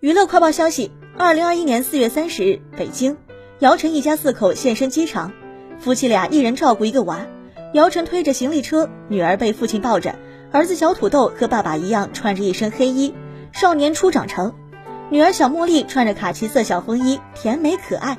娱乐快报消息二零二一年四月三十日北京姚晨一家四口现身机场夫妻俩一人照顾一个娃。姚晨推着行李车女儿被父亲抱着儿子小土豆和爸爸一样穿着一身黑衣少年初长成。女儿小茉莉穿着卡其色小风衣甜美可爱